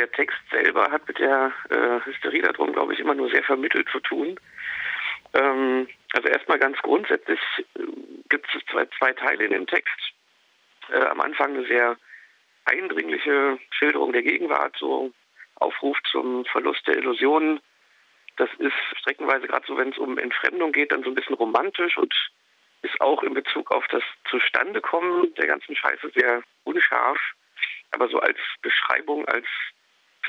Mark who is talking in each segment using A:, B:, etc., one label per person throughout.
A: der Text selber hat mit der äh, Hysterie darum, glaube ich, immer nur sehr vermittelt zu tun. Ähm, also erstmal ganz grundsätzlich äh, gibt es zwei, zwei Teile in dem Text. Äh, am Anfang eine sehr eindringliche Schilderung der Gegenwart, so Aufruf zum Verlust der Illusionen. Das ist streckenweise gerade so, wenn es um Entfremdung geht, dann so ein bisschen romantisch und ist auch in Bezug auf das Zustandekommen der ganzen Scheiße sehr unscharf. Aber so als Beschreibung, als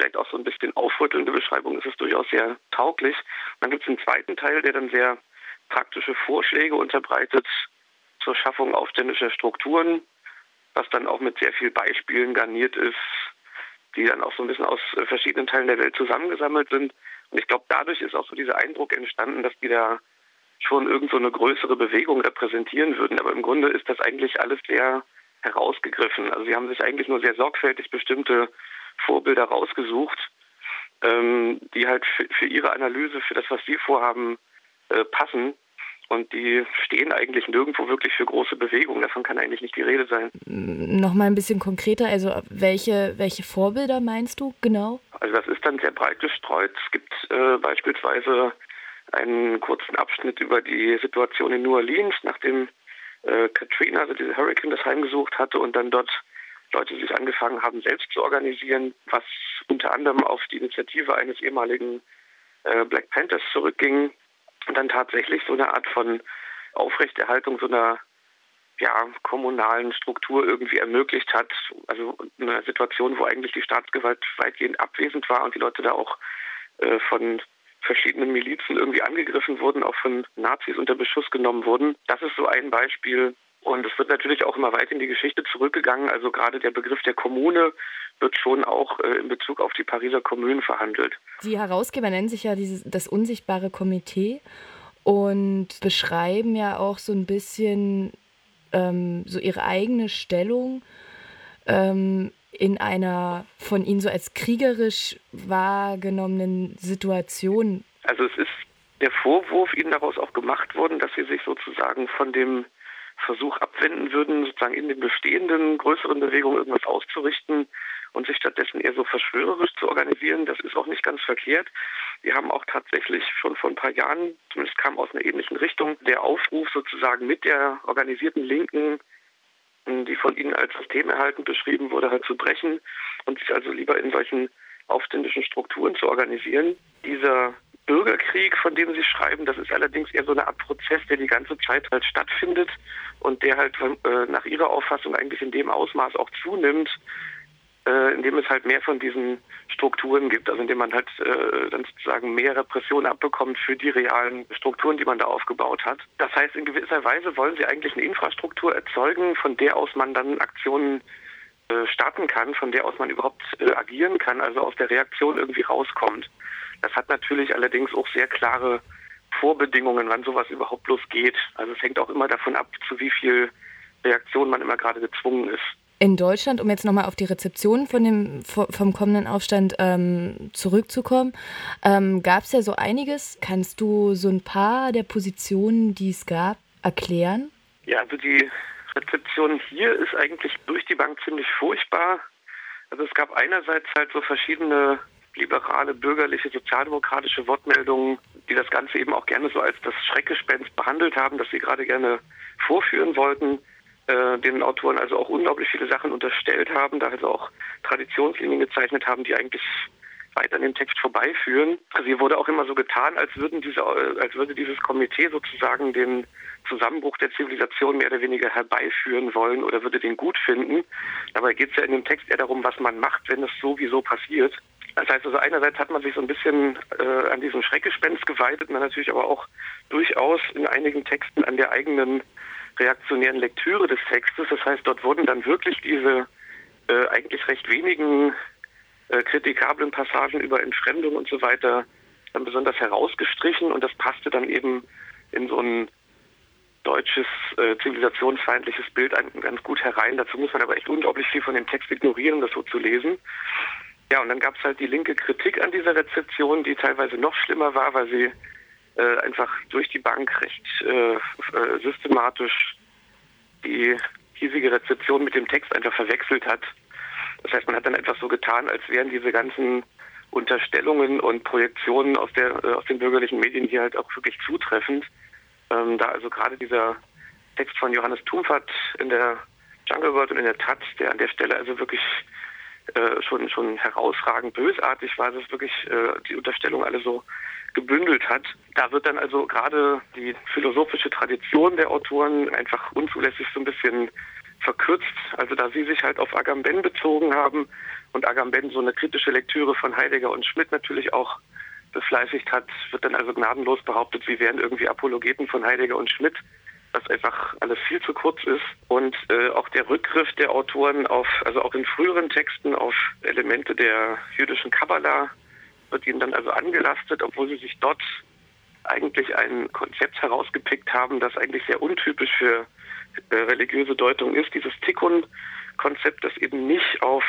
A: vielleicht auch so ein bisschen aufrüttelnde Beschreibung ist es durchaus sehr tauglich. Und dann gibt es einen zweiten Teil, der dann sehr praktische Vorschläge unterbreitet zur Schaffung aufständischer Strukturen, was dann auch mit sehr vielen Beispielen garniert ist, die dann auch so ein bisschen aus äh, verschiedenen Teilen der Welt zusammengesammelt sind. Und ich glaube, dadurch ist auch so dieser Eindruck entstanden, dass die da schon irgend so eine größere Bewegung repräsentieren würden. Aber im Grunde ist das eigentlich alles sehr herausgegriffen. Also sie haben sich eigentlich nur sehr sorgfältig bestimmte Vorbilder rausgesucht, ähm, die halt für, für, ihre Analyse, für das, was sie vorhaben, äh, passen. Und die stehen eigentlich nirgendwo wirklich für große Bewegungen. Davon kann eigentlich nicht die Rede sein.
B: Nochmal ein bisschen konkreter, also welche, welche Vorbilder meinst du genau?
A: Also das ist dann sehr breit gestreut. Es gibt äh, beispielsweise einen kurzen Abschnitt über die Situation in New Orleans, nachdem äh, Katrina, also diese Hurricane, das heimgesucht hatte und dann dort Leute sich angefangen haben, selbst zu organisieren, was unter anderem auf die Initiative eines ehemaligen äh, Black Panthers zurückging und dann tatsächlich so eine Art von Aufrechterhaltung so einer ja, kommunalen Struktur irgendwie ermöglicht hat. Also eine Situation, wo eigentlich die Staatsgewalt weitgehend abwesend war und die Leute da auch äh, von verschiedenen Milizen irgendwie angegriffen wurden, auch von Nazis unter Beschuss genommen wurden. Das ist so ein Beispiel. Und es wird natürlich auch immer weit in die Geschichte zurückgegangen. Also gerade der Begriff der Kommune wird schon auch äh, in Bezug auf die Pariser Kommunen verhandelt.
B: Die Herausgeber nennen sich ja dieses, das unsichtbare Komitee und beschreiben ja auch so ein bisschen ähm, so ihre eigene Stellung ähm, in einer von ihnen so als kriegerisch wahrgenommenen Situation.
A: Also es ist der Vorwurf ihnen daraus auch gemacht worden, dass sie sich sozusagen von dem Versuch abwenden würden, sozusagen in den bestehenden größeren Bewegungen irgendwas auszurichten und sich stattdessen eher so verschwörerisch zu organisieren. Das ist auch nicht ganz verkehrt. Wir haben auch tatsächlich schon vor ein paar Jahren, zumindest kam aus einer ähnlichen Richtung, der Aufruf sozusagen mit der organisierten Linken die von ihnen als systemerhaltend beschrieben wurde, halt zu brechen und sich also lieber in solchen aufständischen Strukturen zu organisieren. Dieser Bürgerkrieg, von dem Sie schreiben, das ist allerdings eher so eine Art Prozess, der die ganze Zeit halt stattfindet und der halt äh, nach Ihrer Auffassung eigentlich in dem Ausmaß auch zunimmt, äh, indem es halt mehr von diesen Strukturen gibt, also indem man halt äh, dann sozusagen mehr Repression abbekommt für die realen Strukturen, die man da aufgebaut hat. Das heißt, in gewisser Weise wollen sie eigentlich eine Infrastruktur erzeugen, von der aus man dann Aktionen äh, starten kann, von der aus man überhaupt äh, agieren kann, also aus der Reaktion irgendwie rauskommt. Das hat natürlich allerdings auch sehr klare Vorbedingungen, wann sowas überhaupt bloß geht. Also es hängt auch immer davon ab, zu wie viel Reaktion man immer gerade gezwungen ist
B: in Deutschland, um jetzt nochmal auf die Rezeption von dem, vom kommenden Aufstand ähm, zurückzukommen, ähm, gab es ja so einiges. Kannst du so ein paar der Positionen, die es gab, erklären?
A: Ja, also die Rezeption hier ist eigentlich durch die Bank ziemlich furchtbar. Also es gab einerseits halt so verschiedene liberale, bürgerliche, sozialdemokratische Wortmeldungen, die das Ganze eben auch gerne so als das Schreckgespenst behandelt haben, das sie gerade gerne vorführen wollten äh, den Autoren also auch unglaublich viele Sachen unterstellt haben, da also auch Traditionslinien gezeichnet haben, die eigentlich weit an dem Text vorbeiführen. Also hier wurde auch immer so getan, als würden diese, als würde dieses Komitee sozusagen den Zusammenbruch der Zivilisation mehr oder weniger herbeiführen wollen oder würde den gut finden. Dabei geht es ja in dem Text eher darum, was man macht, wenn es sowieso passiert. Das heißt also einerseits hat man sich so ein bisschen äh, an diesem Schreckgespenst geweitet, man natürlich aber auch durchaus in einigen Texten an der eigenen reaktionären Lektüre des Textes. Das heißt, dort wurden dann wirklich diese äh, eigentlich recht wenigen äh, kritikablen Passagen über Entfremdung und so weiter dann besonders herausgestrichen und das passte dann eben in so ein deutsches äh, zivilisationsfeindliches Bild ganz gut herein. Dazu muss man aber echt unglaublich viel von dem Text ignorieren, das so zu lesen. Ja, und dann gab es halt die linke Kritik an dieser Rezeption, die teilweise noch schlimmer war, weil sie äh, einfach durch die Bank recht äh, äh, systematisch die hiesige Rezeption mit dem Text einfach verwechselt hat. Das heißt, man hat dann einfach so getan, als wären diese ganzen Unterstellungen und Projektionen aus, der, äh, aus den bürgerlichen Medien hier halt auch wirklich zutreffend. Ähm, da also gerade dieser Text von Johannes Tumfert in der Jungle World und in der Taz, der an der Stelle also wirklich äh, schon, schon herausragend bösartig war, dass wirklich äh, die Unterstellung alle so gebündelt hat. Da wird dann also gerade die philosophische Tradition der Autoren einfach unzulässig so ein bisschen verkürzt. Also da sie sich halt auf Agamben bezogen haben und Agamben so eine kritische Lektüre von Heidegger und Schmidt natürlich auch befleißigt hat, wird dann also gnadenlos behauptet, sie wären irgendwie Apologeten von Heidegger und Schmidt, was einfach alles viel zu kurz ist. Und äh, auch der Rückgriff der Autoren auf, also auch in früheren Texten auf Elemente der jüdischen Kabbala wird ihnen dann also angelastet, obwohl sie sich dort eigentlich ein Konzept herausgepickt haben, das eigentlich sehr untypisch für äh, religiöse Deutung ist. Dieses Tikkun-Konzept, das eben nicht auf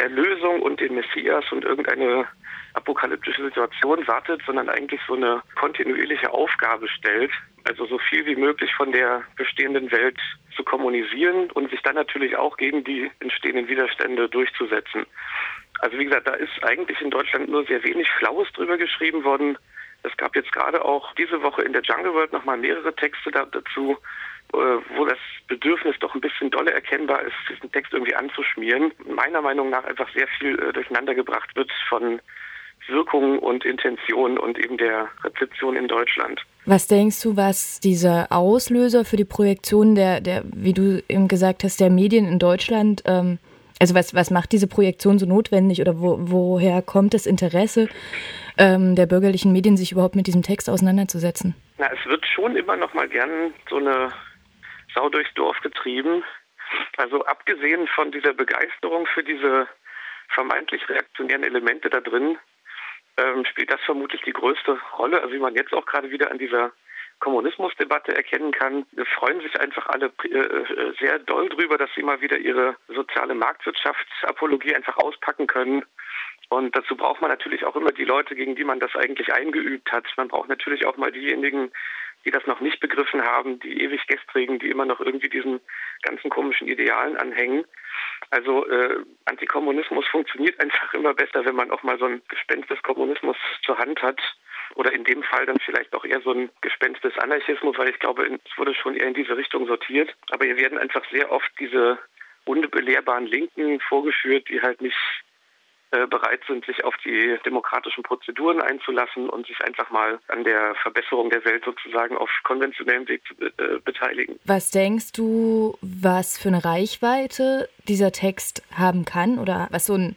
A: Erlösung und den Messias und irgendeine apokalyptische Situation wartet, sondern eigentlich so eine kontinuierliche Aufgabe stellt, also so viel wie möglich von der bestehenden Welt zu kommunisieren und sich dann natürlich auch gegen die entstehenden Widerstände durchzusetzen. Also wie gesagt, da ist eigentlich in Deutschland nur sehr wenig Flaues drüber geschrieben worden. Es gab jetzt gerade auch diese Woche in der Jungle World nochmal mehrere Texte dazu, wo das Bedürfnis doch ein bisschen dolle erkennbar ist, diesen Text irgendwie anzuschmieren. Meiner Meinung nach einfach sehr viel äh, durcheinander gebracht wird von Wirkung und Intention und eben der Rezeption in Deutschland.
B: Was denkst du, was dieser Auslöser für die Projektion der, der wie du eben gesagt hast, der Medien in Deutschland, ähm, also was, was macht diese Projektion so notwendig oder wo, woher kommt das Interesse ähm, der bürgerlichen Medien, sich überhaupt mit diesem Text auseinanderzusetzen?
A: Na, es wird schon immer noch mal gern so eine Sau durchs Dorf getrieben. Also abgesehen von dieser Begeisterung für diese vermeintlich reaktionären Elemente da drin, ähm, spielt das vermutlich die größte Rolle. Also wie man jetzt auch gerade wieder an dieser Kommunismusdebatte erkennen kann, freuen sich einfach alle äh, äh, sehr doll drüber, dass sie mal wieder ihre soziale Marktwirtschaftsapologie einfach auspacken können. Und dazu braucht man natürlich auch immer die Leute, gegen die man das eigentlich eingeübt hat. Man braucht natürlich auch mal diejenigen, die das noch nicht begriffen haben, die ewig gestrigen, die immer noch irgendwie diesen ganzen komischen Idealen anhängen. Also äh, Antikommunismus funktioniert einfach immer besser, wenn man auch mal so ein Gespenst des Kommunismus zur Hand hat. Oder in dem Fall dann vielleicht auch eher so ein Gespenst des Anarchismus, weil ich glaube, es wurde schon eher in diese Richtung sortiert. Aber hier werden einfach sehr oft diese unbelehrbaren Linken vorgeführt, die halt nicht bereit sind, sich auf die demokratischen Prozeduren einzulassen und sich einfach mal an der Verbesserung der Welt sozusagen auf konventionellem Weg zu äh, beteiligen.
B: Was denkst du, was für eine Reichweite dieser Text haben kann oder was so ein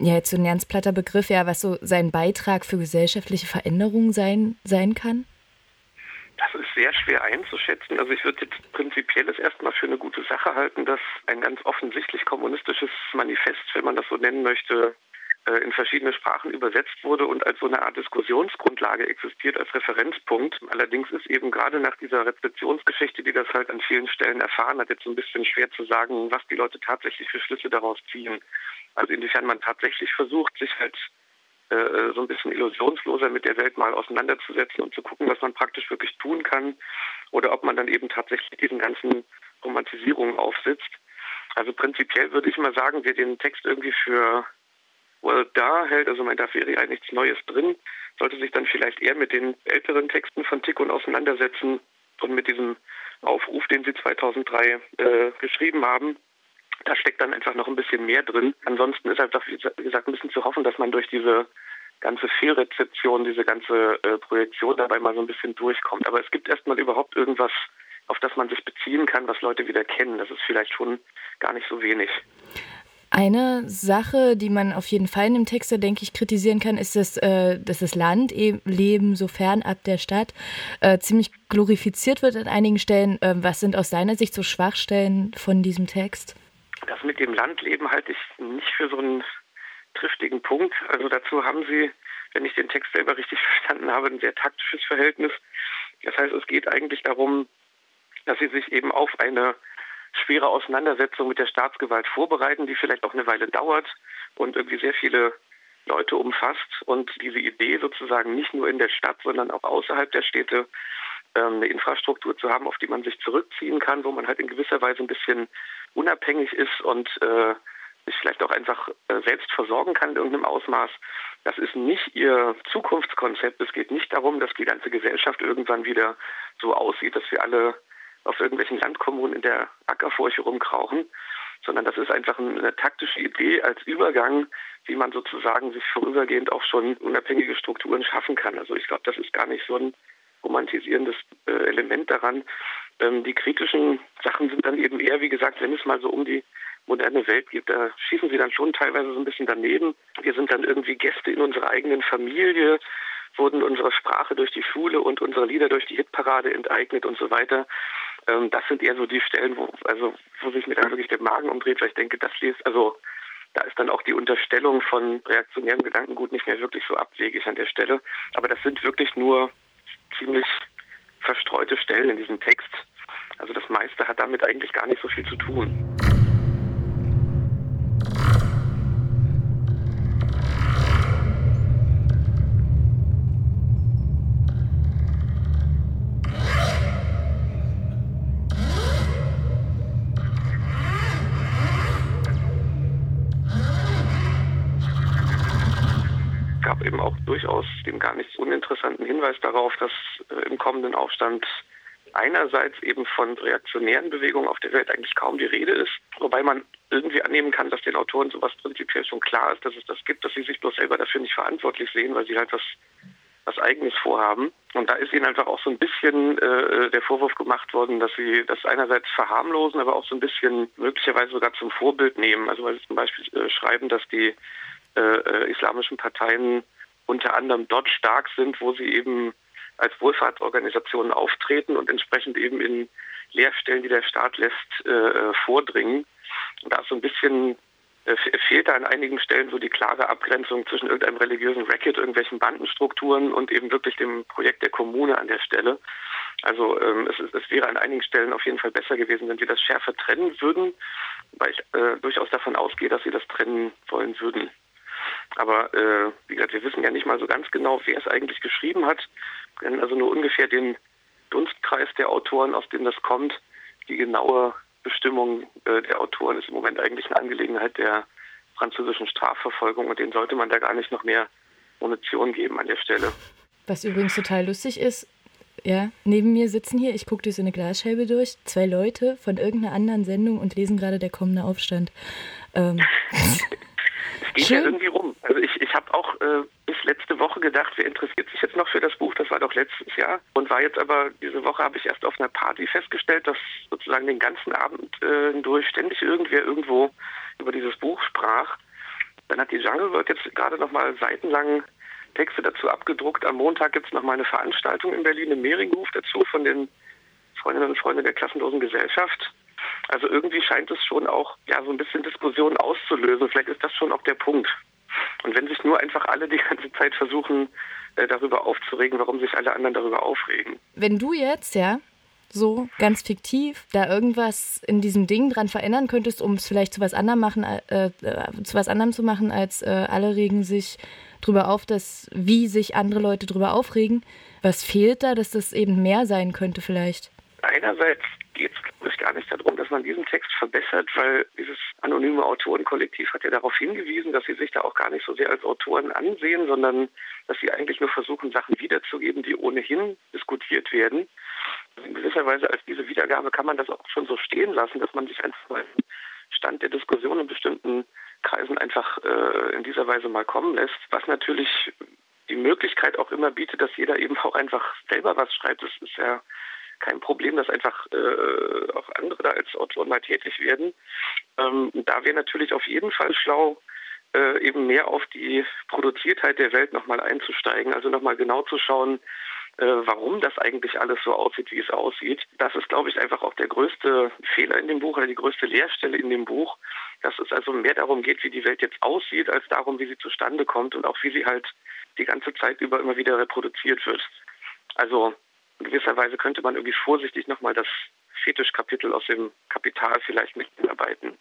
B: ja, jetzt so ein ganz platter Begriff, ja, was so sein Beitrag für gesellschaftliche Veränderungen sein, sein kann?
A: Das ist sehr schwer einzuschätzen. Also ich würde jetzt prinzipiell es erstmal für eine gute Sache halten, dass ein ganz offensichtlich kommunistisches Manifest, wenn man das so nennen möchte, äh, in verschiedene Sprachen übersetzt wurde und als so eine Art Diskussionsgrundlage existiert, als Referenzpunkt. Allerdings ist eben gerade nach dieser Rezeptionsgeschichte, die das halt an vielen Stellen erfahren hat, jetzt so ein bisschen schwer zu sagen, was die Leute tatsächlich für Schlüsse daraus ziehen. Also inwiefern man tatsächlich versucht, sich halt so ein bisschen illusionsloser mit der Welt mal auseinanderzusetzen und zu gucken, was man praktisch wirklich tun kann oder ob man dann eben tatsächlich diesen ganzen Romantisierungen aufsitzt. Also prinzipiell würde ich mal sagen, wer den Text irgendwie für well da hält, also mein, da wäre nichts Neues drin, sollte sich dann vielleicht eher mit den älteren Texten von Tikkun auseinandersetzen und mit diesem Aufruf, den sie 2003 äh, geschrieben haben. Da steckt dann einfach noch ein bisschen mehr drin. Ansonsten ist einfach, wie gesagt, ein bisschen zu hoffen, dass man durch diese ganze Fehlrezeption, diese ganze äh, Projektion dabei mal so ein bisschen durchkommt. Aber es gibt erstmal überhaupt irgendwas, auf das man sich beziehen kann, was Leute wieder kennen. Das ist vielleicht schon gar nicht so wenig.
B: Eine Sache, die man auf jeden Fall in dem Text, denke ich, kritisieren kann, ist, dass, äh, dass das Landleben so fernab der Stadt äh, ziemlich glorifiziert wird an einigen Stellen. Äh, was sind aus deiner Sicht so Schwachstellen von diesem Text?
A: Das mit dem Landleben halte ich nicht für so einen triftigen Punkt. Also dazu haben Sie, wenn ich den Text selber richtig verstanden habe, ein sehr taktisches Verhältnis. Das heißt, es geht eigentlich darum, dass Sie sich eben auf eine schwere Auseinandersetzung mit der Staatsgewalt vorbereiten, die vielleicht auch eine Weile dauert und irgendwie sehr viele Leute umfasst und diese Idee sozusagen nicht nur in der Stadt, sondern auch außerhalb der Städte ähm, eine Infrastruktur zu haben, auf die man sich zurückziehen kann, wo man halt in gewisser Weise ein bisschen unabhängig ist und äh, sich vielleicht auch einfach äh, selbst versorgen kann in irgendeinem Ausmaß. Das ist nicht ihr Zukunftskonzept. Es geht nicht darum, dass die ganze Gesellschaft irgendwann wieder so aussieht, dass wir alle auf irgendwelchen Landkommunen in der Ackerfurche rumkrauchen, sondern das ist einfach eine taktische Idee als Übergang, wie man sozusagen sich vorübergehend auch schon unabhängige Strukturen schaffen kann. Also ich glaube, das ist gar nicht so ein romantisierendes äh, Element daran. Ähm, die kritischen Sachen sind dann eben eher, wie gesagt, wenn es mal so um die moderne Welt geht, da schießen sie dann schon teilweise so ein bisschen daneben. Wir sind dann irgendwie Gäste in unserer eigenen Familie, wurden unsere Sprache durch die Schule und unsere Lieder durch die Hitparade enteignet und so weiter. Ähm, das sind eher so die Stellen, wo, also, wo sich mir dann wirklich der Magen umdreht, weil ich denke, das liest, also da ist dann auch die Unterstellung von reaktionärem Gedankengut nicht mehr wirklich so abwegig an der Stelle. Aber das sind wirklich nur ziemlich verstreute Stellen in diesem Text. Also das meiste hat damit eigentlich gar nicht so viel zu tun. gab eben auch durchaus den gar nicht uninteressanten Hinweis darauf, dass äh, im kommenden Aufstand einerseits eben von reaktionären Bewegungen auf der Welt eigentlich kaum die Rede ist, wobei man irgendwie annehmen kann, dass den Autoren sowas prinzipiell schon klar ist, dass es das gibt, dass sie sich bloß selber dafür nicht verantwortlich sehen, weil sie halt was was eigenes vorhaben. Und da ist ihnen einfach auch so ein bisschen äh, der Vorwurf gemacht worden, dass sie das einerseits verharmlosen, aber auch so ein bisschen möglicherweise sogar zum Vorbild nehmen. Also weil sie zum Beispiel äh, schreiben, dass die äh, äh, islamischen Parteien unter anderem dort stark sind, wo sie eben als Wohlfahrtsorganisationen auftreten und entsprechend eben in Lehrstellen, die der Staat lässt, äh vordringen. Und da ist so ein bisschen äh, fehlt da an einigen Stellen so die klare Abgrenzung zwischen irgendeinem religiösen Racket, irgendwelchen Bandenstrukturen und eben wirklich dem Projekt der Kommune an der Stelle. Also ähm, es, es, wäre an einigen Stellen auf jeden Fall besser gewesen, wenn sie das schärfer trennen würden, weil ich äh, durchaus davon ausgehe, dass sie das trennen wollen würden. Aber äh, wie gesagt, wir wissen ja nicht mal so ganz genau, wer es eigentlich geschrieben hat. Wir kennen also nur ungefähr den Dunstkreis der Autoren, aus dem das kommt. Die genaue Bestimmung äh, der Autoren ist im Moment eigentlich eine Angelegenheit der französischen Strafverfolgung und denen sollte man da gar nicht noch mehr Munition geben an der Stelle.
B: Was übrigens total lustig ist, ja, neben mir sitzen hier, ich gucke durch so eine Glasscheibe durch, zwei Leute von irgendeiner anderen Sendung und lesen gerade der kommende Aufstand. Ähm,
A: geht Schön. ja irgendwie rum. Also ich, ich habe auch äh, bis letzte Woche gedacht, wer interessiert sich jetzt noch für das Buch? Das war doch letztes Jahr. Und war jetzt aber, diese Woche habe ich erst auf einer Party festgestellt, dass sozusagen den ganzen Abend äh, durch ständig irgendwer irgendwo über dieses Buch sprach. Dann hat die Jungle World jetzt gerade nochmal seitenlang Texte dazu abgedruckt. Am Montag gibt es nochmal eine Veranstaltung in Berlin im Mehringhof dazu von den Freundinnen und Freunden der klassenlosen Gesellschaft. Also irgendwie scheint es schon auch ja so ein bisschen Diskussionen auszulösen. Vielleicht ist das schon auch der Punkt. Und wenn sich nur einfach alle die ganze Zeit versuchen, äh, darüber aufzuregen, warum sich alle anderen darüber aufregen.
B: Wenn du jetzt, ja, so ganz fiktiv, da irgendwas in diesem Ding dran verändern könntest, um es vielleicht zu was anderem machen, äh, äh, zu was anderem zu machen, als äh, alle regen sich drüber auf, dass wie sich andere Leute drüber aufregen. Was fehlt da, dass das eben mehr sein könnte vielleicht?
A: Einerseits geht es gar nicht darum, dass man diesen Text verbessert, weil dieses anonyme Autorenkollektiv hat ja darauf hingewiesen, dass sie sich da auch gar nicht so sehr als Autoren ansehen, sondern dass sie eigentlich nur versuchen, Sachen wiederzugeben, die ohnehin diskutiert werden. In gewisser Weise als diese Wiedergabe kann man das auch schon so stehen lassen, dass man sich einfach mal Stand der Diskussion in bestimmten Kreisen einfach äh, in dieser Weise mal kommen lässt, was natürlich die Möglichkeit auch immer bietet, dass jeder eben auch einfach selber was schreibt. Das ist ja kein Problem, dass einfach äh, auch andere da als Autoren mal tätig werden. Ähm, da wäre natürlich auf jeden Fall schlau, äh, eben mehr auf die Produziertheit der Welt nochmal einzusteigen, also nochmal genau zu schauen, äh, warum das eigentlich alles so aussieht, wie es aussieht. Das ist, glaube ich, einfach auch der größte Fehler in dem Buch oder die größte Leerstelle in dem Buch, dass es also mehr darum geht, wie die Welt jetzt aussieht, als darum, wie sie zustande kommt und auch wie sie halt die ganze Zeit über immer wieder reproduziert wird. Also in gewisser Weise könnte man irgendwie vorsichtig nochmal das Fetischkapitel aus dem Kapital vielleicht mitarbeiten.